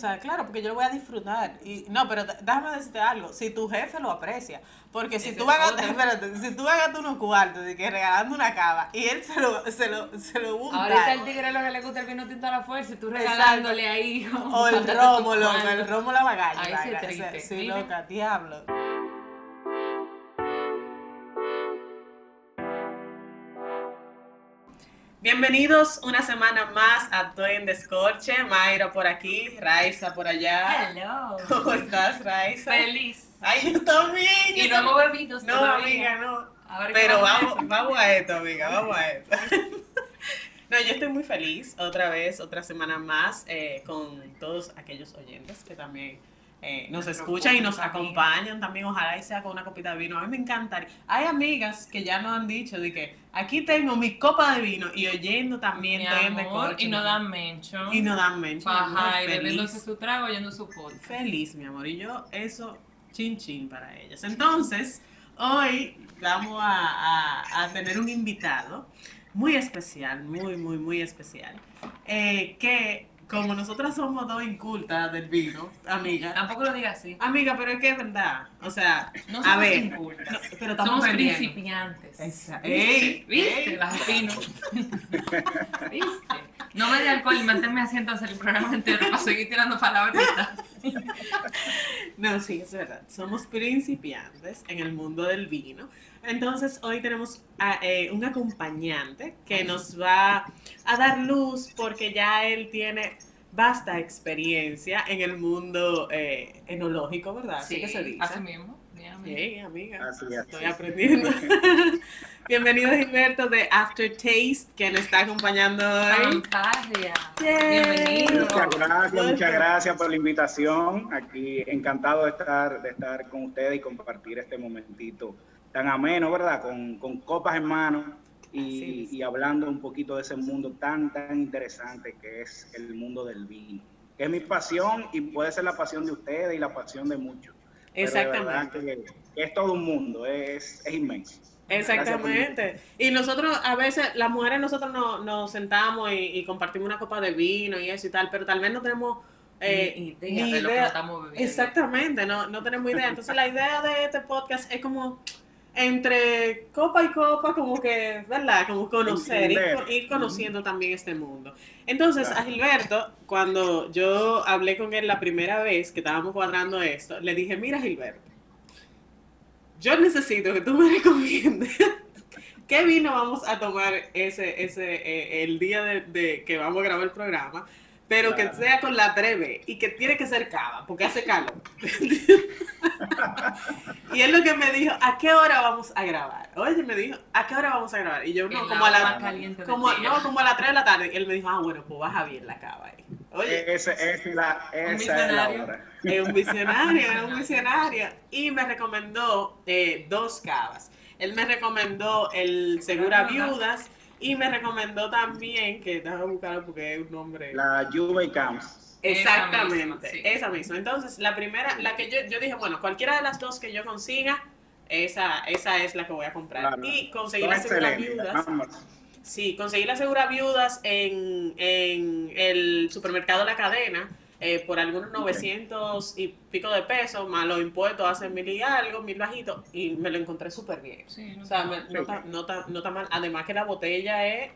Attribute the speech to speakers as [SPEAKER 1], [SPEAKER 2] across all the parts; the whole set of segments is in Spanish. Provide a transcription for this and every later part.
[SPEAKER 1] O sea, claro, porque yo lo voy a disfrutar. Y no, pero déjame decirte algo. Si tu jefe lo aprecia, porque si tú, vas si tú vas a gastar unos cuartos de que regalando una cava y él se lo, se lo, se lo
[SPEAKER 2] busca. Ahorita el tigre lo que le gusta el vino tinto a la fuerza y tú regalándole ahí.
[SPEAKER 1] O el romo, el romo la bagalla. Ahí sí, triste. Sí, loca, diablo. Bienvenidos una semana más a Estoy en Descorche. Mayra por aquí, Raiza por allá.
[SPEAKER 2] Hello.
[SPEAKER 1] ¿Cómo estás, Raiza?
[SPEAKER 2] Feliz.
[SPEAKER 1] Ay, está bien.
[SPEAKER 2] Y no hemos bebido
[SPEAKER 1] No, amiga, no. Pero vamos, vamos a esto, amiga, vamos a esto. No, yo estoy muy feliz otra vez, otra semana más eh, con todos aquellos oyentes que también eh, nos escuchan y nos acompañan también. Ojalá y sea con una copita de vino. A mí me encantaría. Hay amigas que ya nos han dicho de que aquí tengo mi copa de vino y oyendo también
[SPEAKER 2] Y no dan mention.
[SPEAKER 1] Y no dan mention.
[SPEAKER 2] Ajá, y bebiéndose su trago, oyendo su podcast.
[SPEAKER 1] Feliz, mi amor. Y yo, eso, chin chin para ellas. Entonces, hoy vamos a, a, tener un invitado muy especial, muy, muy, muy especial. Eh, que como nosotras somos dos incultas del vino, amiga.
[SPEAKER 2] Tampoco lo digas así.
[SPEAKER 1] Amiga, pero es que es verdad. O sea,
[SPEAKER 2] no somos a ver, incultas. pero somos principiantes.
[SPEAKER 1] Exacto.
[SPEAKER 2] ¿Viste? ¿Viste? Las opino. ¿Viste? No me dé alcohol y manténme haciendo hacer el programa entero para seguir tirando palabritas.
[SPEAKER 1] no, sí, es verdad. Somos principiantes en el mundo del vino. Entonces hoy tenemos a, eh, un acompañante que nos va a dar luz porque ya él tiene vasta experiencia en el mundo eh, enológico, ¿verdad?
[SPEAKER 2] Sí, que se dice. así mismo.
[SPEAKER 1] Sí, amiga. Estoy aprendiendo. Bienvenido Gilberto de Aftertaste, que nos está acompañando hoy.
[SPEAKER 2] Bienvenido.
[SPEAKER 3] Muchas gracias, muchas gracias por la invitación. Aquí encantado de estar, de estar con ustedes y compartir este momentito tan ameno, ¿verdad? Con, con copas en mano y, y, hablando un poquito de ese mundo tan, tan interesante que es el mundo del vino. Que es mi pasión y puede ser la pasión de ustedes y la pasión de muchos.
[SPEAKER 1] Exactamente.
[SPEAKER 3] Que, es todo un mundo, es, es inmenso.
[SPEAKER 1] Exactamente. Y nosotros, a veces, las mujeres, nosotros nos, nos sentamos y, compartimos una copa de vino y eso y tal, pero tal vez no tenemos
[SPEAKER 2] eh, idea de lo que estamos.
[SPEAKER 1] Exactamente, no, no tenemos idea. Entonces, la idea de este podcast es como entre copa y copa, como que, ¿verdad? Como conocer, ir, ir conociendo también este mundo. Entonces, a Gilberto, cuando yo hablé con él la primera vez que estábamos cuadrando esto, le dije, mira Gilberto, yo necesito que tú me recomiendes qué vino vamos a tomar ese, ese, eh, el día de, que vamos a grabar el programa pero que sea con la breve y que tiene que ser cava, porque hace calor. y él lo que me dijo, ¿a qué hora vamos a grabar? Oye, me dijo, ¿a qué hora vamos a grabar? Y yo, no, como a, la, como, no, como a las 3 de la tarde. Y él me dijo, ah, bueno, pues baja bien la cava ahí.
[SPEAKER 3] Oye, esa, es la, esa un visionario. Es, la
[SPEAKER 1] es un visionario, es un visionario. Y me recomendó eh, dos cavas. Él me recomendó el Segura Viudas y me recomendó también, que déjame buscarlo porque es un nombre.
[SPEAKER 3] La Juve Camps.
[SPEAKER 1] Exactamente, esa misma, Entonces, la primera, la que yo, yo dije, bueno, cualquiera de las dos que yo consiga, esa, esa es la que voy a comprar. Y conseguí las seguras viudas. Sí, conseguí las seguras viudas en, en el supermercado La Cadena eh, por algunos 900 y pico de pesos, más los impuestos hacen mil y algo, mil bajitos, y me lo encontré súper bien. o sea, no, está, no, está, mal. Además que la botella es...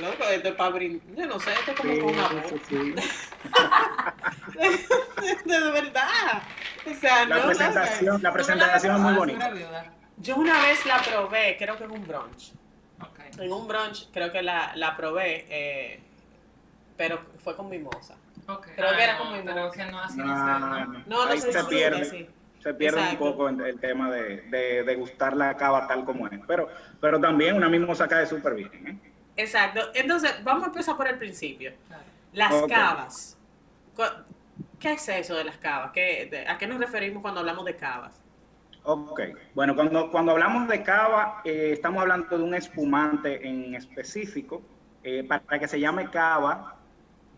[SPEAKER 1] Loco, esto para brindar. Yo no sé, esto es como con una de, de, verdad. O sea,
[SPEAKER 3] la presentación, la presentación es muy bonita.
[SPEAKER 1] Yo una vez la probé, creo que en un brunch. En un brunch creo que la, la probé, eh, pero fue con mimosa.
[SPEAKER 2] Okay. Creo que era como pero que no así no,
[SPEAKER 3] no, no, no, se, pierde. Se pierde un poco el tema de, de, de, gustar la cava tal como es. Pero, pero también una mimosa cae súper bien. ¿eh?
[SPEAKER 1] Exacto. Entonces, vamos a empezar por el principio. Las cavas. ¿Qué es eso de las cavas? ¿Qué, ¿A qué nos referimos cuando hablamos de cavas?
[SPEAKER 3] Ok, bueno, cuando, cuando hablamos de cava, eh, estamos hablando de un espumante en específico. Eh, para que se llame cava,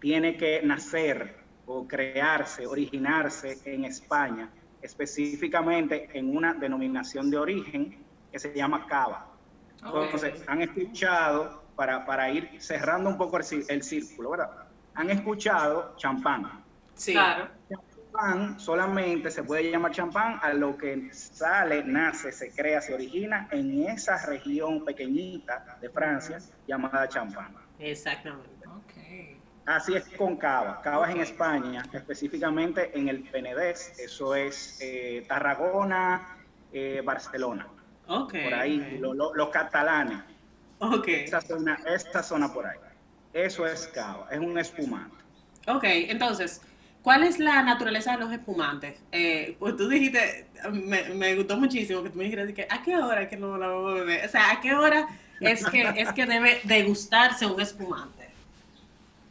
[SPEAKER 3] tiene que nacer o crearse, originarse en España, específicamente en una denominación de origen que se llama cava. Entonces, han escuchado, para, para, ir cerrando un poco el, el, círculo, ¿verdad? Han escuchado champán.
[SPEAKER 2] Sí. Claro.
[SPEAKER 3] Champán solamente se puede llamar champán a lo que sale, nace, se crea, se origina en esa región pequeñita de Francia llamada champán.
[SPEAKER 1] Exactamente.
[SPEAKER 3] Así es con Cava. Cava es en España, específicamente en el Penedés, eso es eh, Tarragona, eh, Barcelona.
[SPEAKER 1] Okay,
[SPEAKER 3] por ahí, los catalanes.
[SPEAKER 1] Okay.
[SPEAKER 3] Esta zona, esta zona por ahí. Eso es Cava, es un espumante.
[SPEAKER 1] Ok, entonces, ¿cuál es la naturaleza de los espumantes? Eh, pues tú dijiste, me, me, gustó muchísimo que tú me dijeras que a qué hora es que no la vamos a beber. O sea, ¿a qué hora es que, es que debe degustarse un espumante?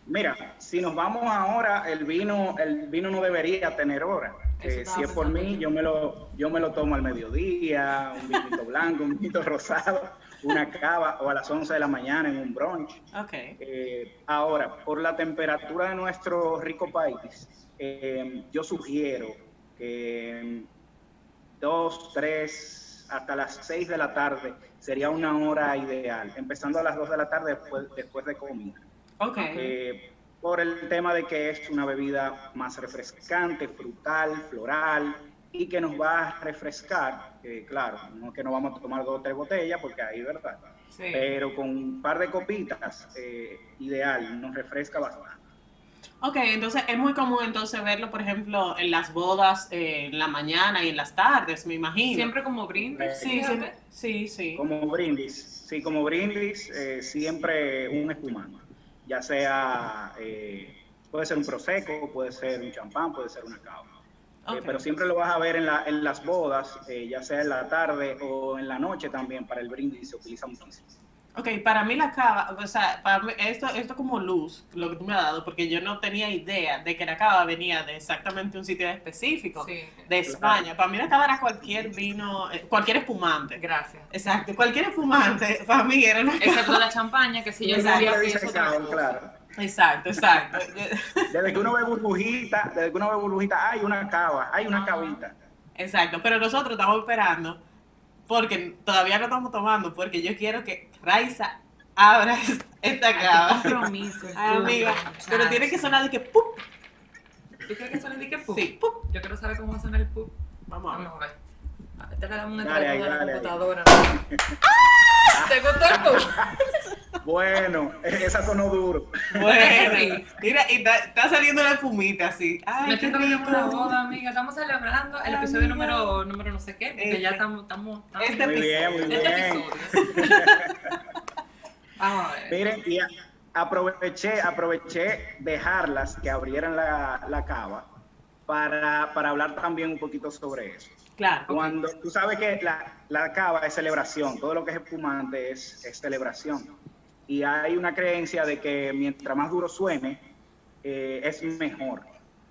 [SPEAKER 3] Mira, si nos vamos ahora, el vino, el vino no debería tener hora. Eh, si es por mí, yo me lo, yo me lo tomo al mediodía, un vinito blanco, un vinito rosado, una cava o a las 11 de la mañana en un brunch.
[SPEAKER 1] Okay.
[SPEAKER 3] Eh, ahora, por la temperatura de nuestro rico país, eh, yo sugiero que dos, tres, hasta las 6 de la tarde sería una hora ideal, empezando a las 2 de la tarde después, después de comida.
[SPEAKER 1] Okay.
[SPEAKER 3] por el tema de que es una bebida más refrescante, frutal, floral y que nos va a refrescar. claro, no es que no vamos a tomar dos o tres botellas porque ahí, ¿verdad? Sí. Pero con un par de copitas, eh, ideal, nos refresca bastante.
[SPEAKER 1] Ok, entonces es muy común entonces verlo, por ejemplo, en las bodas eh, en la mañana y en las tardes, me imagino.
[SPEAKER 2] Siempre como brindis.
[SPEAKER 1] Sí, sí, sí,
[SPEAKER 3] Como brindis, sí, como brindis, eh, siempre un espumante ya sea, eh, puede ser un prosecco, puede ser un champán, puede ser una cava. Eh, pero siempre lo vas a ver en, la, en las bodas, eh, ya sea en la tarde o en la noche también, para el brindis se utiliza muchísimo.
[SPEAKER 1] Ok, para mí la cava, o sea, para esto, esto como luz, lo que tú me has dado, porque yo no tenía idea de que la cava venía de exactamente un sitio específico de España. Para mí la cava era cualquier vino, eh, cualquier espumante.
[SPEAKER 2] Gracias.
[SPEAKER 1] Exacto, cualquier espumante, para mí era una
[SPEAKER 2] Excepto la champaña, que si yo sabía que eso
[SPEAKER 3] claro.
[SPEAKER 1] Exacto, exacto.
[SPEAKER 3] Desde que uno ve burbujita, desde que uno ve burbujita, hay una cava, hay una cavita.
[SPEAKER 1] Exacto, pero nosotros estamos esperando porque todavía no estamos tomando, porque yo quiero que Raiza abra esta cava.
[SPEAKER 2] compromiso.
[SPEAKER 1] amiga, pero tiene que sonar de que ¡pup!
[SPEAKER 2] ¿Tú quieres que suene de que ¡pup?
[SPEAKER 1] Sí, ¡pup!
[SPEAKER 2] Yo quiero saber cómo suena el ¡pup!
[SPEAKER 1] Vamos a ver.
[SPEAKER 2] Vamos a ver. Te le damos una
[SPEAKER 3] dale,
[SPEAKER 2] a la computadora.
[SPEAKER 1] ¡Ah!
[SPEAKER 2] ¿Te gustó el ¡pup!
[SPEAKER 3] Bueno, esa sonó duro.
[SPEAKER 1] Bueno, mira, y está, saliendo la fumita así.
[SPEAKER 2] Ay, Me siento como una boda, amiga. Estamos celebrando el episodio número, número no sé qué, que ya este. estamos, estamos,
[SPEAKER 1] este
[SPEAKER 3] muy bien, muy
[SPEAKER 2] este
[SPEAKER 3] bien.
[SPEAKER 2] episodio. Vamos a ver.
[SPEAKER 3] Miren, y aproveché, aproveché dejarlas que abrieran la, la cava para, para hablar también un poquito sobre eso.
[SPEAKER 1] Claro.
[SPEAKER 3] Cuando tú sabes que la, la cava es celebración, todo lo que es espumante es, es celebración. Y hay una creencia de que mientras más duro suene, eh, es mejor.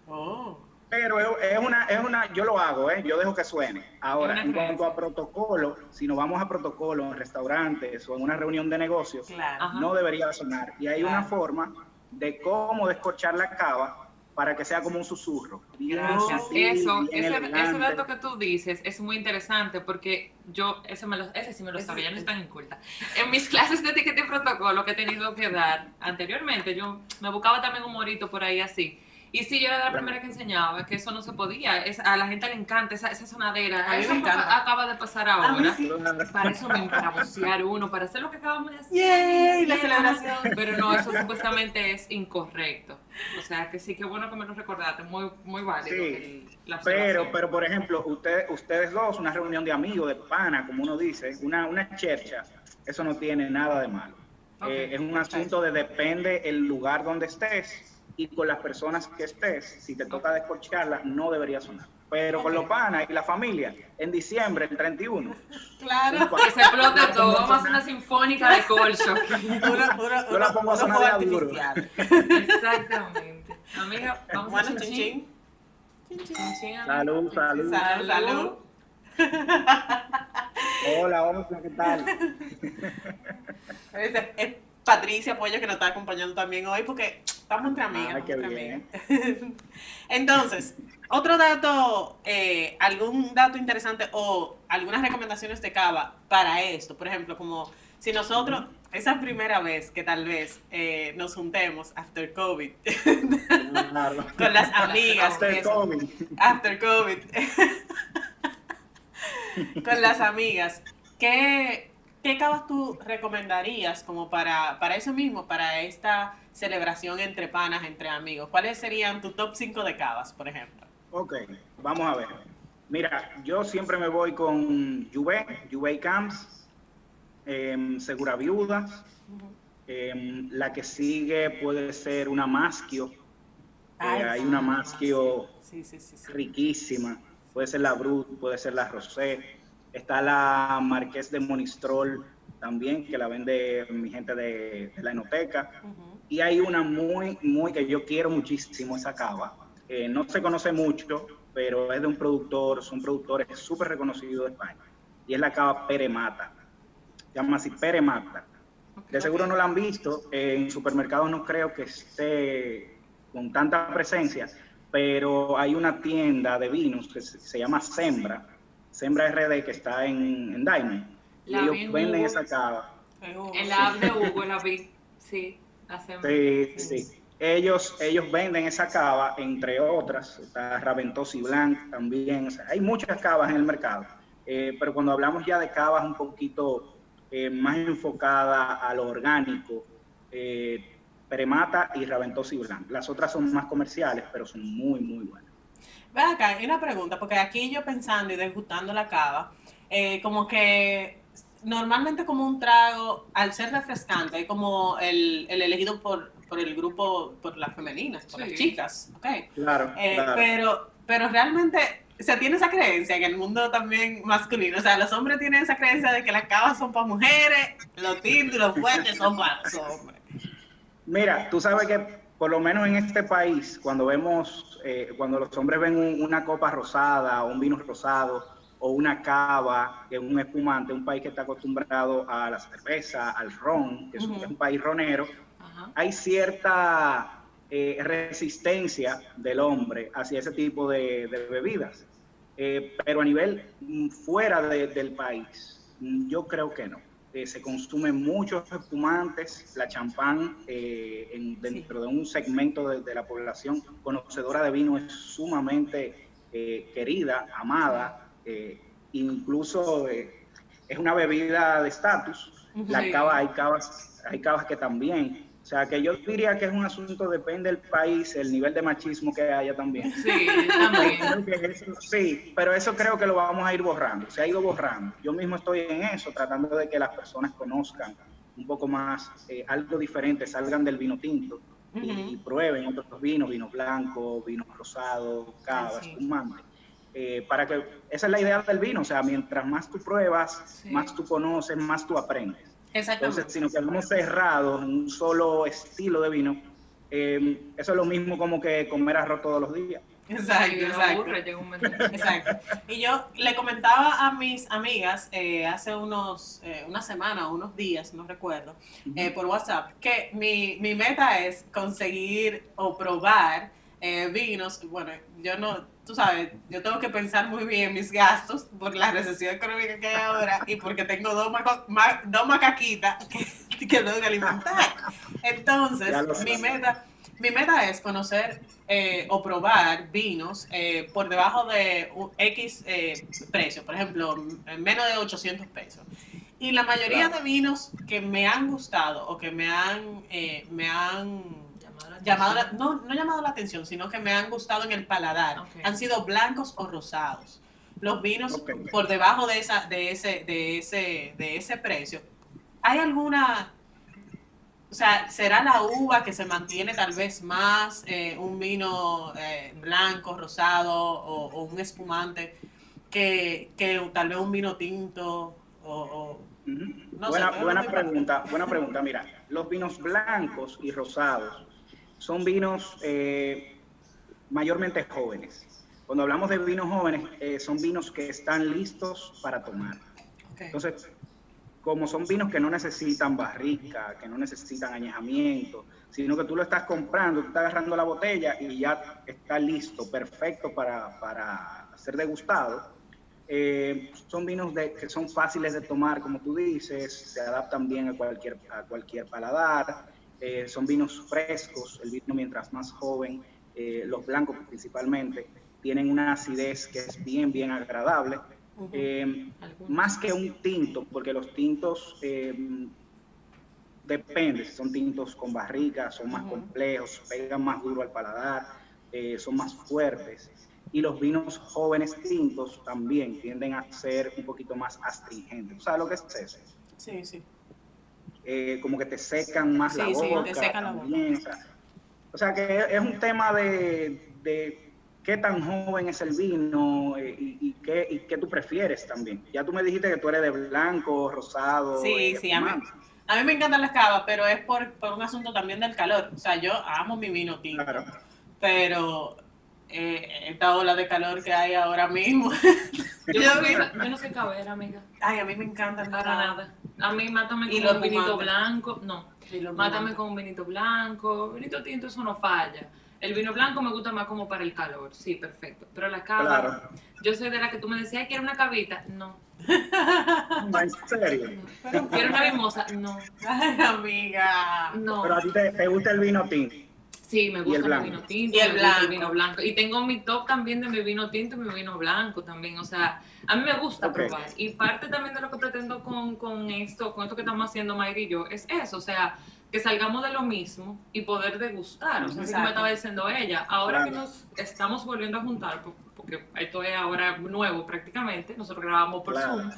[SPEAKER 1] Oh.
[SPEAKER 3] Pero es una, es una, yo lo hago, ¿eh? yo dejo que suene. Ahora, en cuanto a protocolo, si nos vamos a protocolo en restaurantes o en una reunión de negocios, no debería sonar. Y hay una forma de cómo descorchar la cava para que sea como un susurro.
[SPEAKER 2] Gracias. Eso, ese, ese, dato que tú dices es muy interesante porque yo, ese, me lo, ese sí me lo sabía, no es tan inculta. En mis clases de etiqueta y protocolo que he tenido que dar anteriormente, yo me buscaba también un morito por ahí así y sí, yo era la primera que enseñaba que eso no se podía. Es, a la gente le encanta esa, esa sonadera. A eso acaba de pasar ahora. Para eso me para bucear uno, para hacer lo que acabamos de hacer.
[SPEAKER 1] ¡Yay! La celebración.
[SPEAKER 2] Pero no, eso supuestamente es incorrecto. O sea, que sí, qué bueno que me lo recordaste. Muy, muy válido.
[SPEAKER 3] Sí, pero, pero, por ejemplo, usted, ustedes dos, una reunión de amigos, de pana, como uno dice, una, una chercha, eso no tiene nada de malo. Eh, es un asunto de depende el lugar donde estés y con las personas que estés, si te toca descorcharla, no debería sonar. Pero con los panas y la familia, en diciembre, el 31.
[SPEAKER 2] Claro, que se explota todo. Vamos a hacer una sinfónica de colcho.
[SPEAKER 3] Yo la pongo a sonar de duro.
[SPEAKER 2] Exactamente. Amiga, vamos a
[SPEAKER 1] chin,
[SPEAKER 3] Salud, salud.
[SPEAKER 1] Salud, salud.
[SPEAKER 3] Hola, hola, ¿qué tal?
[SPEAKER 1] Patricia Pollo que nos está acompañando también hoy porque estamos entre amigas. Entonces, otro dato, eh, algún dato interesante o algunas recomendaciones de cava para esto, por ejemplo, como si nosotros, esa primera vez que tal vez eh, nos juntemos after COVID, con las amigas. After COVID. After COVID. con las amigas. ¿Qué, ¿Qué cavas tú recomendarías como para, para eso mismo, para esta celebración entre panas, entre amigos? ¿Cuáles serían tu top 5 de cavas, por ejemplo?
[SPEAKER 3] Ok, vamos a ver. Mira, yo siempre me voy con Juve, Juve Camps, eh, Segura Viuda. Em, la que sigue puede ser una Maschio. Eh, hay una Maschio riquísima. Puede ser la Brut, puede ser la Rosé. Está la Marqués de Monistrol también, que la vende mi gente de, la enoteca. Y hay una muy, muy que yo quiero muchísimo, esa cava. no se conoce mucho, pero es de un productor, son productores súper reconocidos de España. Y es la cava Peremata llama así Peremata. De seguro no la han visto, en supermercados no creo que esté con tanta presencia, pero hay una tienda de vinos que se, llama Sembra, Sembra RD, que está en, en Diamond. y ellos venden esa cava.
[SPEAKER 2] En la app de Hugo la vi, sí, la Sembra. Sí,
[SPEAKER 3] sí. Ellos, ellos venden esa cava, entre otras, está Raventos y Blanc también. hay muchas cavas en el mercado, eh, pero cuando hablamos ya de cavas un poquito eh, más enfocada a lo orgánico, eh, Premata y Raventos y Blanc. Las otras son más comerciales, pero son muy, muy buenas.
[SPEAKER 1] Ve acá, hay una pregunta, porque aquí yo pensando y degustando la cava, eh, como que normalmente como un trago, al ser refrescante, es como el, elegido por, el grupo, por las femeninas, por las chicas, ¿ok?
[SPEAKER 3] Claro, claro.
[SPEAKER 1] Pero, pero realmente o sea, tiene esa creencia en el mundo también masculino. O sea, los hombres tienen esa creencia de que las cavas son para mujeres, los tintos y los fuertes son para los hombres.
[SPEAKER 3] Mira, tú sabes que por lo menos en este país, cuando vemos, eh, cuando los hombres ven una copa rosada o un vino rosado o una cava, que es un espumante, un país que está acostumbrado a la cerveza, al ron, que es, un país ronero, hay cierta eh, resistencia del hombre hacia ese tipo de bebidas. Eh, pero a nivel mm, fuera del país, mm, yo creo que no. Eh, se consumen muchos espumantes, la champán eh, dentro de un segmento de, la población conocedora de vino es sumamente querida, amada, incluso es una bebida de estatus. La cava, hay cavas, hay cavas que también o sea, que yo diría que es un asunto, depende del país, el nivel de machismo que haya también.
[SPEAKER 2] Sí, también.
[SPEAKER 3] sí, pero eso creo que lo vamos a ir borrando, se ha ido borrando. Yo mismo estoy en eso, tratando de que las personas conozcan un poco más eh, algo diferente, salgan del vino tinto y, prueben otros vinos, vino blanco, vino rosado, cava, espumante. Eh, para que esa es la idea del vino, o sea, mientras más tú pruebas, más tú conoces, más tú aprendes. Entonces, si nos quedamos cerrados en un solo estilo de vino, em, eso es lo mismo como que comer arroz todos los días.
[SPEAKER 1] Exacto, exacto. Y yo le comentaba a mis amigas eh, hace unos, eh, una semana o unos días, no recuerdo, eh, por WhatsApp, que mi, mi meta es conseguir o probar vinos. Bueno, yo no, tú sabes, yo tengo que pensar muy bien mis gastos por la recesión económica que hay ahora y porque tengo dos, dos macaquitas que, que tengo que alimentar. Entonces, mi meta, mi meta es conocer eh, o probar vinos eh, por debajo de un X eh, precio, por ejemplo, menos de 800 pesos. Y la mayoría de vinos que me han gustado o que me han, me han llamado no, no llamado la atención, sino que me han gustado en el paladar. Han sido blancos o rosados. Los vinos por debajo de esa, de ese, de ese, de ese precio. ¿Hay alguna, o sea, será la uva que se mantiene tal vez más, eh, un vino eh, blanco, rosado o, un espumante que, que, tal vez un vino tinto o,
[SPEAKER 3] buena, buena pregunta, buena pregunta. Mira, los vinos blancos y rosados son vinos eh, mayormente jóvenes. Cuando hablamos de vinos jóvenes, eh, son vinos que están listos para tomar. Entonces, como son vinos que no necesitan barrica, que no necesitan añejamiento, sino que tú lo estás comprando, tú estás agarrando la botella y ya está listo, perfecto para, para ser degustado, Eh, son vinos de, que son fáciles de tomar, como tú dices, se adaptan bien a cualquier, a cualquier paladar, eh, son vinos frescos, el vino mientras más joven, eh, los blancos principalmente, tienen una acidez que es bien, bien agradable. más que un tinto, porque los tintos depende, si son tintos con barriga, son más complejos, pegan más duro al paladar, son más fuertes y los vinos jóvenes tintos también tienden a ser un poquito más astringentes. ¿Sabes lo que es eso?
[SPEAKER 1] Sí, sí.
[SPEAKER 3] Eh, como que te secan más la boca. Sí, te secan la boca. O sea que es un tema de, de qué tan joven es el vino eh, y, qué, y, qué, tú prefieres también. Ya tú me dijiste que tú eres de blanco, rosado.
[SPEAKER 1] Sí,
[SPEAKER 3] eh,
[SPEAKER 1] sí, a mí, a mí, me encantan las cavas, pero es por, por, un asunto también del calor. O sea, yo amo mi vino tinto. Claro. Pero eh, esta ola de calor que hay ahora mismo.
[SPEAKER 2] yo, yo, no sé caber, amiga.
[SPEAKER 1] Ay, a mí me encanta.
[SPEAKER 2] Para nada. A mí mátame con un vinito blanco. No, mátame con un vinito blanco. Vinito tinto, eso no falla. El vino blanco me gusta más como para el calor. Sí, perfecto. Pero la cava, yo soy de la que tú me decías, ¿quieres una cavita? No.
[SPEAKER 3] ¿En serio?
[SPEAKER 2] ¿Quieres una mimosa? No.
[SPEAKER 1] Ay, amiga.
[SPEAKER 3] No. Pero a ti te gusta el vino tinto.
[SPEAKER 2] Sí, me gusta el, vino tinto, y el, blanco. vino blanco. Y tengo mi top también de mi vino tinto y mi vino blanco también. O sea, a mí me gusta probar. Y parte también de lo que pretendo con, con, esto, con esto que estamos haciendo Mayri y yo, es eso. O sea, que salgamos de lo mismo y poder degustar. O sea, así como estaba diciendo ella. Ahora que nos estamos volviendo a juntar, porque esto es ahora nuevo prácticamente, nosotros grabamos por Zoom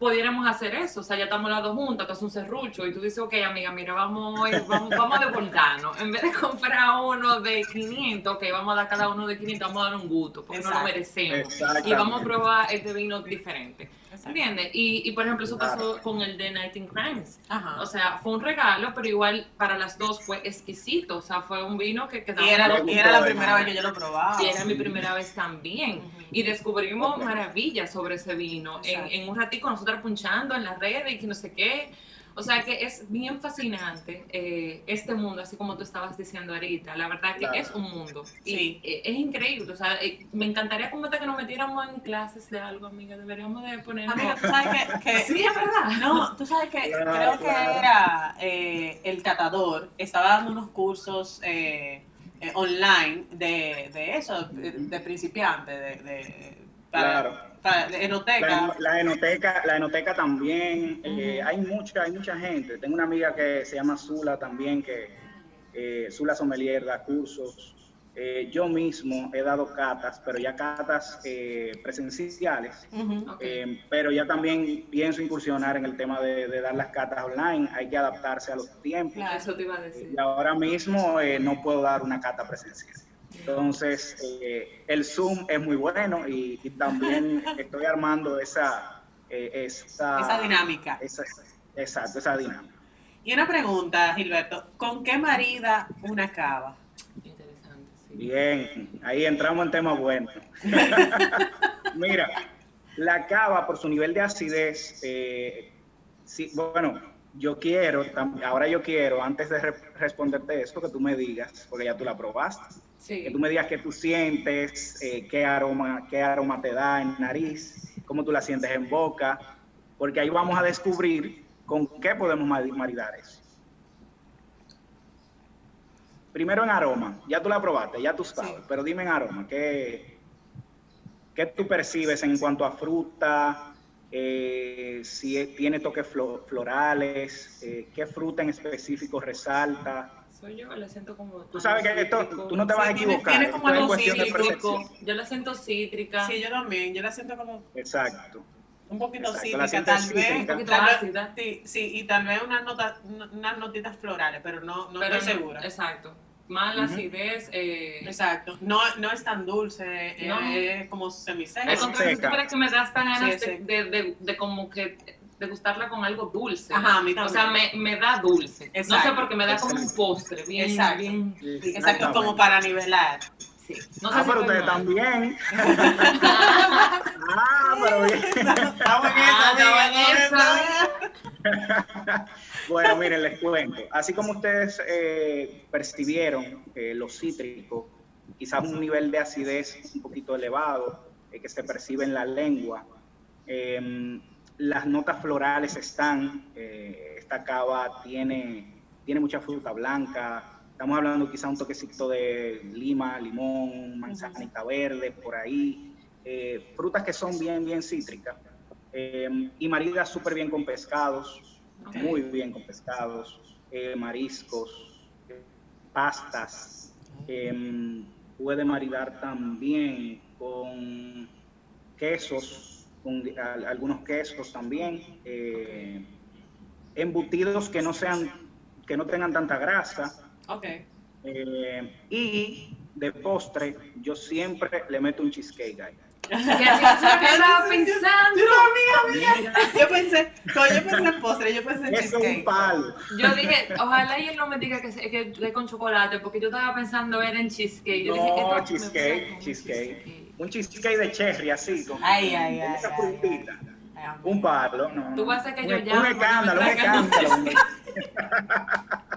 [SPEAKER 2] pudiéramos hacer eso. O sea, ya estamos las dos juntas, que es un serrucho, y tú dices, ok, amiga, mira, vamos, vamos, vamos de volcano. En vez de comprar uno de 500, ok, vamos a dar cada uno de 500, vamos a dar un gusto, porque no lo merecemos. Y vamos a probar este vino diferente. ¿Entiendes? Y, y, por ejemplo, eso pasó con el de Night in Crimes. O sea, fue un regalo, pero igual para las dos fue exquisito. O sea, fue un vino que
[SPEAKER 1] quedaba. Y era, y era la primera vez que yo lo probaba.
[SPEAKER 2] Y era mi primera vez también. Y descubrimos maravillas sobre ese vino. En, en, un ratito nosotros punchando en las redes y que no sé qué. O sea que es bien fascinante eh, este mundo, así como tú estabas diciendo ahorita. La verdad que es un mundo. Y eh, es increíble. O sea, eh, me encantaría como que nos metiéramos en clases de algo, amiga. Deberíamos de poner...
[SPEAKER 1] Amiga, tú sabes que...
[SPEAKER 2] sí, es verdad.
[SPEAKER 1] No, tú sabes que creo que era el catador. Estaba dando unos cursos online de, de eso, de, principiante, de... claro
[SPEAKER 3] la, enoteca. La, enoteca, la enoteca también. Eh, hay mucha, hay mucha gente. Tengo una amiga que se llama Zula también, que eh, Zula Sommelier da cursos. Eh, yo mismo he dado catas, pero ya catas eh, presenciales. pero ya también pienso incursionar en el tema de, dar las catas online. Hay que adaptarse a los tiempos.
[SPEAKER 2] eso te iba a decir.
[SPEAKER 3] Y ahora mismo no puedo dar una cata presencial. Entonces, eh, el Zoom es muy bueno y, también estoy armando esa, eh,
[SPEAKER 1] esa, dinámica.
[SPEAKER 3] exacto, esa dinámica.
[SPEAKER 1] Y una pregunta, Gilberto, ¿con qué marida una cava?
[SPEAKER 3] Interesante, Bien, ahí entramos en tema bueno. Mira, la cava por su nivel de acidez, eh, bueno, yo quiero, ahora yo quiero, antes de responderte esto, que tú me digas, porque ya tú la probaste que tú me digas qué tú sientes, eh, qué, aroma, qué aroma te da en nariz, cómo tú la sientes en boca, porque ahí vamos a descubrir con qué podemos maridar eso. Primero en aroma, ya tú la probaste, ya tú sabes, pero dime en aroma, ¿qué, qué tú percibes en cuanto a fruta? Eh, si tiene toques florales, eh, qué fruta en específico resalta,
[SPEAKER 2] soy yo, la siento como.
[SPEAKER 3] Tú sabes que esto, tú no te vas a equivocar.
[SPEAKER 2] Tiene como algo cítrico. Yo la siento cítrica.
[SPEAKER 1] Sí, yo también. Yo la siento como.
[SPEAKER 3] Exacto.
[SPEAKER 1] Un poquito cítrica, tal vez. Un poquito ácida. Sí, sí, y tal vez unas, notas, unas notitas florales, pero no, no estoy segura.
[SPEAKER 2] Exacto. Más la acidez. Eh,
[SPEAKER 1] exacto. No, no es tan dulce, eh, es como semiseca.
[SPEAKER 2] Al contrario, crees que me das tan ganas de, de, de, de como que degustarla con algo dulce.
[SPEAKER 1] Ajá, a mí
[SPEAKER 2] O sea, me, me da dulce. No sé por qué me da como un postre, bien,
[SPEAKER 1] Exacto.
[SPEAKER 2] bien.
[SPEAKER 1] Exacto, como para nivelar.
[SPEAKER 3] Sí. No ah, pero ustedes también. ah, pero bien. Está bien, Bueno, miren, les cuento. Así como ustedes eh, percibieron eh, los cítricos, quizás un nivel de acidez un poquito elevado eh, que se percibe en la lengua, Em, las notas florales están, eh, esta cava tiene, tiene mucha fruta blanca, estamos hablando quizá un toquecito de lima, limón, manzanita verde, por ahí, eh, frutas que son bien, bien cítricas, em, y maridas súper bien con pescados, muy bien con pescados, eh, mariscos, pastas, puede maridar también con quesos, con algunos quesos también, eh, embutidos que no sean, que no tengan tanta grasa.
[SPEAKER 1] Okay.
[SPEAKER 3] Eh, y de postre, yo siempre le meto un cheesecake ahí.
[SPEAKER 2] estaba pensando.
[SPEAKER 1] Yo pensé, cuando yo pensé en postre, yo pensé en
[SPEAKER 3] es un palo.
[SPEAKER 2] Yo dije, ojalá y él no me diga que, que, que con chocolate, porque yo estaba pensando era en cheesecake. Yo
[SPEAKER 3] no,
[SPEAKER 2] dije,
[SPEAKER 3] que cheesecake, cheesecake. Un cheesecake de cherry así, con,
[SPEAKER 1] ay, ay, ay,
[SPEAKER 3] esa frutita. Un palo, no.
[SPEAKER 2] Tú vas a hacer que yo
[SPEAKER 3] un, Un escándalo, un escándalo.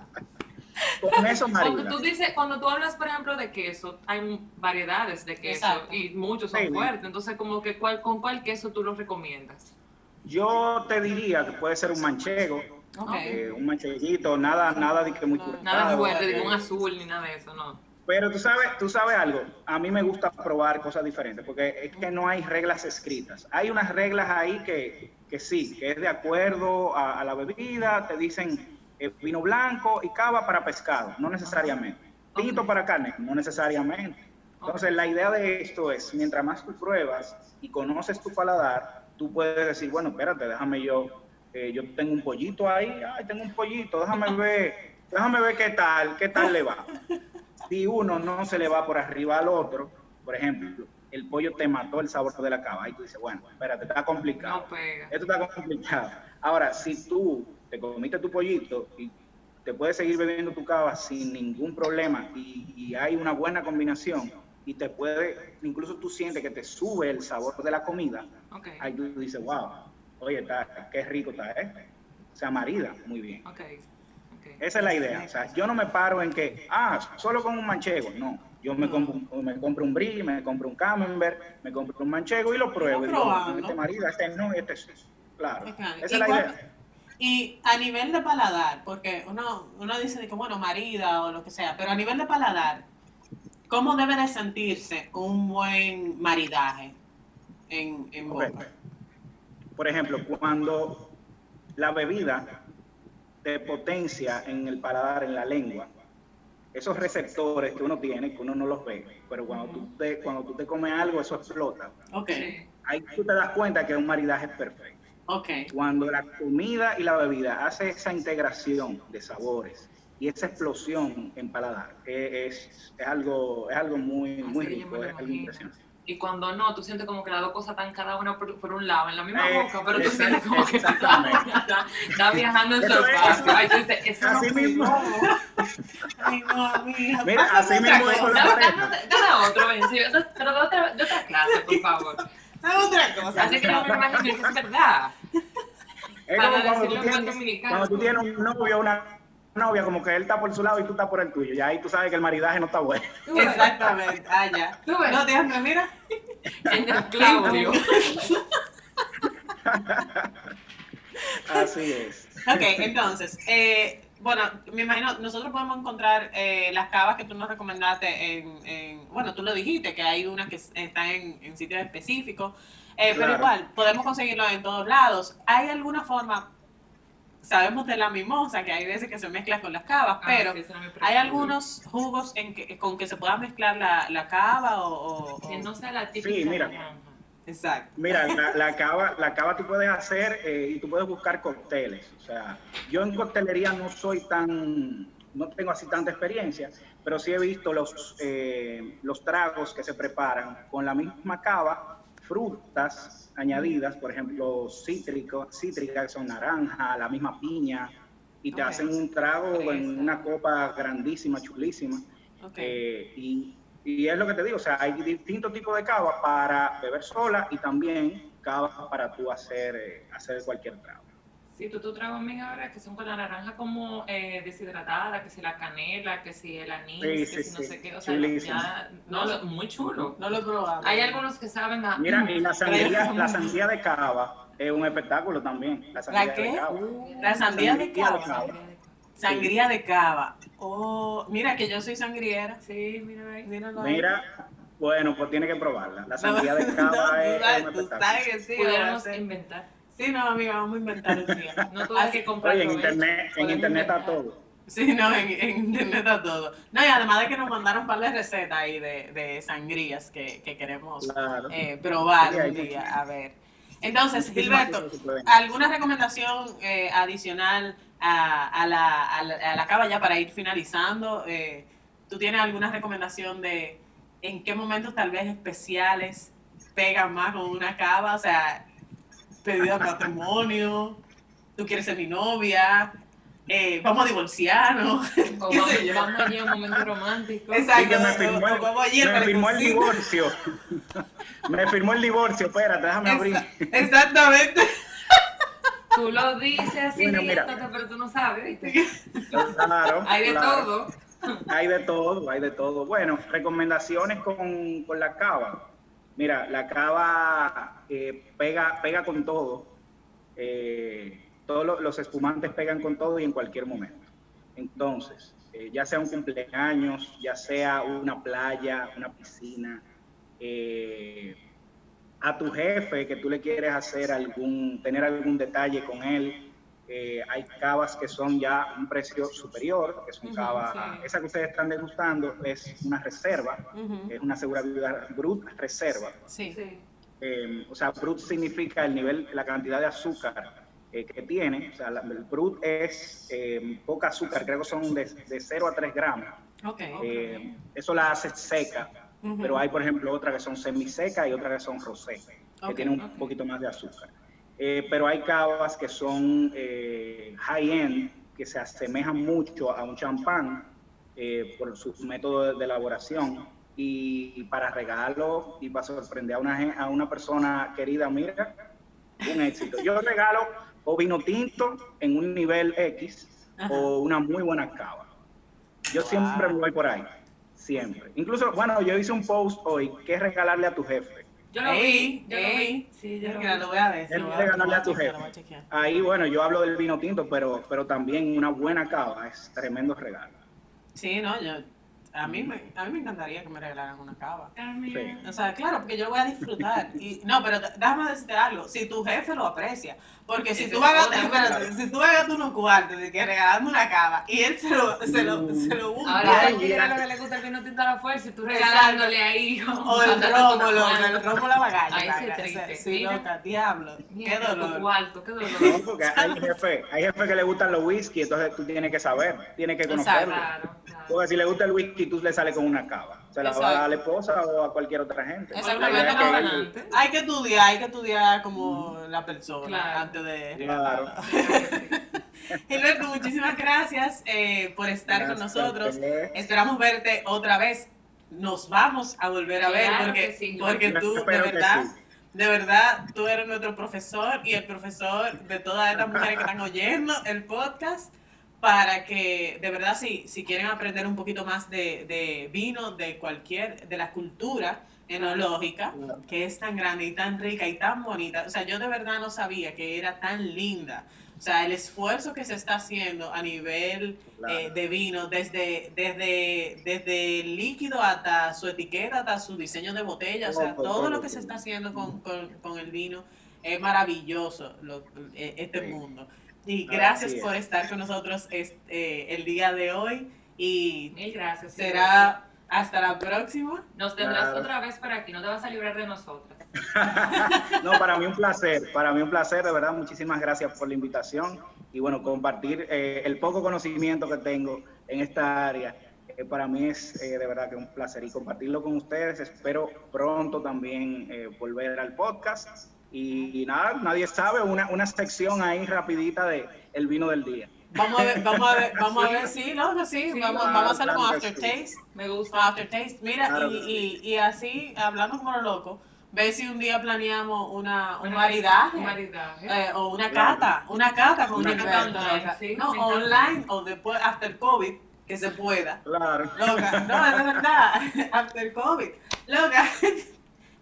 [SPEAKER 3] Con eso,
[SPEAKER 2] Cuando tú, dices, cuando tú hablas, por ejemplo, de queso, hay variedades de queso y muchos son fuertes. Entonces, como que ¿cuál, ¿con cuál queso tú los recomiendas?
[SPEAKER 3] Yo te diría que puede ser un manchego, eh, un mancheguito, nada, nada de que muy
[SPEAKER 2] Nada fuerte, de un azul ni nada de eso, no.
[SPEAKER 3] Pero tú sabes, tú sabes algo, a mí me gusta probar cosas diferentes, porque es que no hay reglas escritas. Hay unas reglas ahí que, que sí, que es de acuerdo a, a la bebida, te dicen eh, vino blanco y cava para pescado, no necesariamente. Tinto para carne, no necesariamente. Entonces, la idea de esto es, mientras más tú pruebas y conoces tu paladar, tú puedes decir, bueno, espérate, déjame yo, eh, yo tengo un pollito ahí, ay, tengo un pollito, déjame ver, déjame ver qué tal, qué tal le va. Si uno no se le va por arriba al otro, por ejemplo, el pollo te mató el sabor de la cava, y tú dices, bueno, espérate, está complicado. Esto está complicado. Ahora, si tú te comiste tu pollito y te puedes seguir bebiendo tu cava sin ningún problema y, hay una buena combinación y te puede, incluso tú sientes que te sube el sabor de la comida, ahí tú dices, wow, oye, está, qué rico está esto. O sea, marida, muy bien. Esa es la idea. O sea, yo no me paro en que, ah, solo con un manchego. No, yo me, compro, me compro un brie, me compro un camembert, me compro un manchego y lo pruebo. Y digo, este marida, este no, este es. Claro. Esa es la idea.
[SPEAKER 1] Y a nivel de paladar, porque uno, uno dice que, bueno, marida o lo que sea, pero a nivel de paladar, ¿cómo debe de sentirse un buen maridaje en, en boca?
[SPEAKER 3] Por ejemplo, cuando la bebida te potencia en el paladar, en la lengua, esos receptores que uno tiene, que uno no los ve, pero cuando tú te, cuando tú te comes algo, eso explota.
[SPEAKER 1] Okay.
[SPEAKER 3] Ahí tú te das cuenta que es un maridaje perfecto.
[SPEAKER 1] Okay.
[SPEAKER 3] Cuando la comida y la bebida hace esa integración de sabores y esa explosión en paladar, es, es algo, es algo muy, muy rico, es algo impresionante.
[SPEAKER 2] Y cuando no, tú sientes como que las dos cosas están cada una por, un lado, en la misma eh, boca, pero tú sientes como que está, está, viajando en su espacio. Ay, tú dices, eso
[SPEAKER 3] así
[SPEAKER 2] no
[SPEAKER 3] mismo.
[SPEAKER 1] Ay, mami,
[SPEAKER 3] Mira, así mismo es con la
[SPEAKER 2] Dale otro, ven, pero de otra, de otra clase, por favor.
[SPEAKER 1] Otra cosa.
[SPEAKER 2] Así que no me imagino que es verdad.
[SPEAKER 3] Es como cuando tú, tienes, cuando tú tienes un novio o una novia, como que él está por su lado y tú estás por el tuyo. Y ahí tú sabes que el maridaje no está bueno.
[SPEAKER 1] Exactamente. Ah, ya. ¿Tú ves? No, déjame, mira.
[SPEAKER 2] En el Claudio.
[SPEAKER 3] Así es.
[SPEAKER 1] Ok, entonces, eh, bueno, me imagino, nosotros podemos encontrar eh, las cavas que tú nos recomendaste en, bueno, tú lo dijiste, que hay unas que están en, sitios específicos, eh, pero igual, podemos conseguirlo en todos lados. ¿Hay alguna forma, sabemos de la mimosa, que hay veces que se mezcla con las cavas, ah, pero ¿hay algunos jugos en que, con que se pueda mezclar la, la cava o,
[SPEAKER 2] Que no sea la típica.
[SPEAKER 3] Sí, mira.
[SPEAKER 1] Exacto.
[SPEAKER 3] Mira, la, cava, la cava tú puedes hacer eh, y tú puedes buscar cócteles. O sea, yo en coctelería no soy tan, no tengo así tanta experiencia, pero sí he visto los, eh, los tragos que se preparan con la misma cava, frutas añadidas, por ejemplo, cítricos, cítricas, que son naranja, la misma piña, y te hacen un trago en una copa grandísima, chulísima. Eh, y y es lo que te digo, o sea, hay distintos tipos de cava para beber sola y también cava para tú hacer, eh, hacer cualquier trago.
[SPEAKER 2] Tú, tú trago amiga ahora que son con la naranja como eh, deshidratada, que si la canela, que si el anís, que si no sé qué, o sea, ya, no, muy chulo.
[SPEAKER 1] No lo he probado.
[SPEAKER 2] Hay algunos que saben a...
[SPEAKER 3] Mira, y la sandía, la sandía de cava es un espectáculo también.
[SPEAKER 1] ¿La, sandía qué? De cava. La sandía, de cava. Sangría de cava. Oh, mira que yo soy sangriera.
[SPEAKER 2] Sí, mira ahí.
[SPEAKER 3] Mira, bueno, pues tiene que probarla. La sangría de cava es, un espectáculo.
[SPEAKER 2] que sí, Podemos inventar.
[SPEAKER 1] Sí, no, amiga, vamos a inventar un día.
[SPEAKER 2] No hay que comprar.
[SPEAKER 3] Oye, en internet, en internet está todo.
[SPEAKER 1] Sí, no, en, internet está todo. No, y además de que nos mandaron un par de recetas ahí de, de sangrías que, que queremos eh, probar un día, a ver. Entonces, Gilberto, ¿alguna recomendación eh, adicional a, a, la, a, la, cava ya para ir finalizando? Eh, ¿Tú tienes alguna recomendación de en qué momentos tal vez especiales pegan más con una cava? O sea, pedida de matrimonio, tú quieres ser mi novia, eh, vamos a divorciarnos.
[SPEAKER 2] O vamos, vamos allí a un momento romántico.
[SPEAKER 3] Exacto. me firmó, el, vamos me firmó el divorcio. me firmó el divorcio, espérate, déjame abrir.
[SPEAKER 1] Exactamente.
[SPEAKER 2] Tú lo dices así, bueno, pero tú no sabes, ¿viste? Claro, hay de todo.
[SPEAKER 3] Hay de todo, hay de todo. Bueno, recomendaciones con, con la cava. Mira, la cava eh, pega, pega con todo. Eh, todos los espumantes pegan con todo y en cualquier momento. Entonces, eh, ya sea un cumpleaños, ya sea una playa, una piscina, a tu jefe que tú le quieres hacer algún, tener algún detalle con él, eh, hay cavas que son ya un precio superior, que es un cava, esa que ustedes están degustando es una reserva, es una segura vida brut reserva.
[SPEAKER 1] Sí.
[SPEAKER 3] Eh, o sea, brut significa el nivel, la cantidad de azúcar eh, que tiene, o sea, el brut es poca azúcar, creo que son de, de 0 a 3 gramos.
[SPEAKER 1] Okay.
[SPEAKER 3] Eso la hace seca, pero hay, por ejemplo, otras que son semisecas y otras que son rosé, que tienen un poquito más de azúcar. Eh, pero hay cavas que son eh, high-end, que se asemejan mucho a un champán eh, por su método de, elaboración. Y, para regalo y para sorprender a una, a una persona querida, mira, un éxito. Yo regalo o vino tinto en un nivel X o una muy buena cava. Yo siempre me voy por ahí, siempre. Incluso, bueno, yo hice un post hoy, es regalarle a tu jefe.
[SPEAKER 2] Yo lo vi, yo lo vi.
[SPEAKER 1] Sí, yo lo, voy a ver.
[SPEAKER 3] a tu jefe. Ahí, bueno, yo hablo del vino tinto, pero, pero también una buena cava es tremendo regalo.
[SPEAKER 1] Sí, no, yo, a mí, me, a mí me encantaría que me regalaran una cava.
[SPEAKER 2] Sí.
[SPEAKER 1] O sea, claro, porque yo voy a disfrutar. Y, no, pero déjame decirte algo. Si tu jefe lo aprecia, porque si tú, vas a, si tú vas a unos cuartos de que regalarme una cava y él se lo, se lo, se lo busca.
[SPEAKER 2] Ahora, quiere lo que le gusta el vino tinto a la fuerza y tú regalándole ahí.
[SPEAKER 1] O el romo, el romo la bagaña.
[SPEAKER 2] Ahí se triste.
[SPEAKER 1] Sí, loca, diablo. Qué dolor.
[SPEAKER 2] Cuarto, qué dolor.
[SPEAKER 3] No, porque hay jefe, hay jefe que le gustan los whisky, entonces tú tienes que saber, tienes que conocerlo. Claro, claro. Porque si le gusta el whisky, tú le sales con una cava. Se la va a dar a la esposa o a cualquier otra gente.
[SPEAKER 1] Exactamente. Hay que estudiar, hay que estudiar como la persona antes de
[SPEAKER 3] Claro.
[SPEAKER 1] Gilberto, muchísimas gracias eh, por estar con nosotros. Esperamos verte otra vez. Nos vamos a volver a ver porque, porque tú, de verdad, de verdad, tú eres nuestro profesor y el profesor de todas estas mujeres que están oyendo el podcast para que de verdad si, si quieren aprender un poquito más de, de vino, de cualquier, de la cultura enológica, que es tan grande y tan rica y tan bonita. O sea, yo de verdad no sabía que era tan linda. O sea, el esfuerzo que se está haciendo a nivel eh, de vino, desde, desde, desde el líquido hasta su etiqueta, hasta su diseño de botella, o sea, todo lo que se está haciendo con, con, con el vino es maravilloso lo, eh, este mundo. Y gracias por estar con nosotros este, el día de hoy. Y
[SPEAKER 2] Mil gracias.
[SPEAKER 1] Será hasta la próxima.
[SPEAKER 2] Nos tendrás otra vez para aquí, no te vas a librar de nosotros.
[SPEAKER 3] no, para mí un placer, para mí un placer, de verdad, muchísimas gracias por la invitación y bueno, compartir eh, el poco conocimiento que tengo en esta área. Eh, para mí es de verdad que un placer y compartirlo con ustedes. Espero pronto también volver al podcast y nada, nadie sabe, una, una sección ahí rapidita de el vino del día.
[SPEAKER 1] Vamos a ver, vamos a ver, vamos a ver, sí, no, sí, sí vamos, vamos a hacerlo con aftertaste.
[SPEAKER 2] Me gusta.
[SPEAKER 1] Aftertaste, mira, y, y, y, así, hablando como lo loco, Ve si un día planeamos una, un maridaje.
[SPEAKER 2] Un maridaje.
[SPEAKER 1] Eh, o una cata, una cata con
[SPEAKER 2] Una cata, sí,
[SPEAKER 1] no, online o después, after COVID, que se pueda.
[SPEAKER 3] Claro.
[SPEAKER 1] Loca, no, es verdad, after COVID. Loca,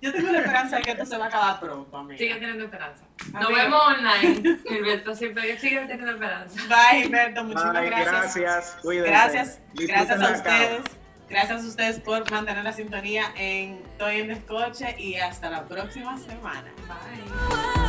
[SPEAKER 1] yo tengo la esperanza de que esto se va a acabar pronto, amiga.
[SPEAKER 2] Sigue teniendo esperanza. Nos
[SPEAKER 1] Amiga.
[SPEAKER 2] vemos online. Gilberto siempre sigue teniendo esperanza.
[SPEAKER 1] Bye, Gilberto, muchísimas gracias.
[SPEAKER 3] gracias. Cuídense.
[SPEAKER 1] Gracias,
[SPEAKER 3] Disfruten
[SPEAKER 1] gracias a ustedes. Gracias a ustedes por mantener la sintonía en Estoy en Descoche y hasta la próxima semana. Bye.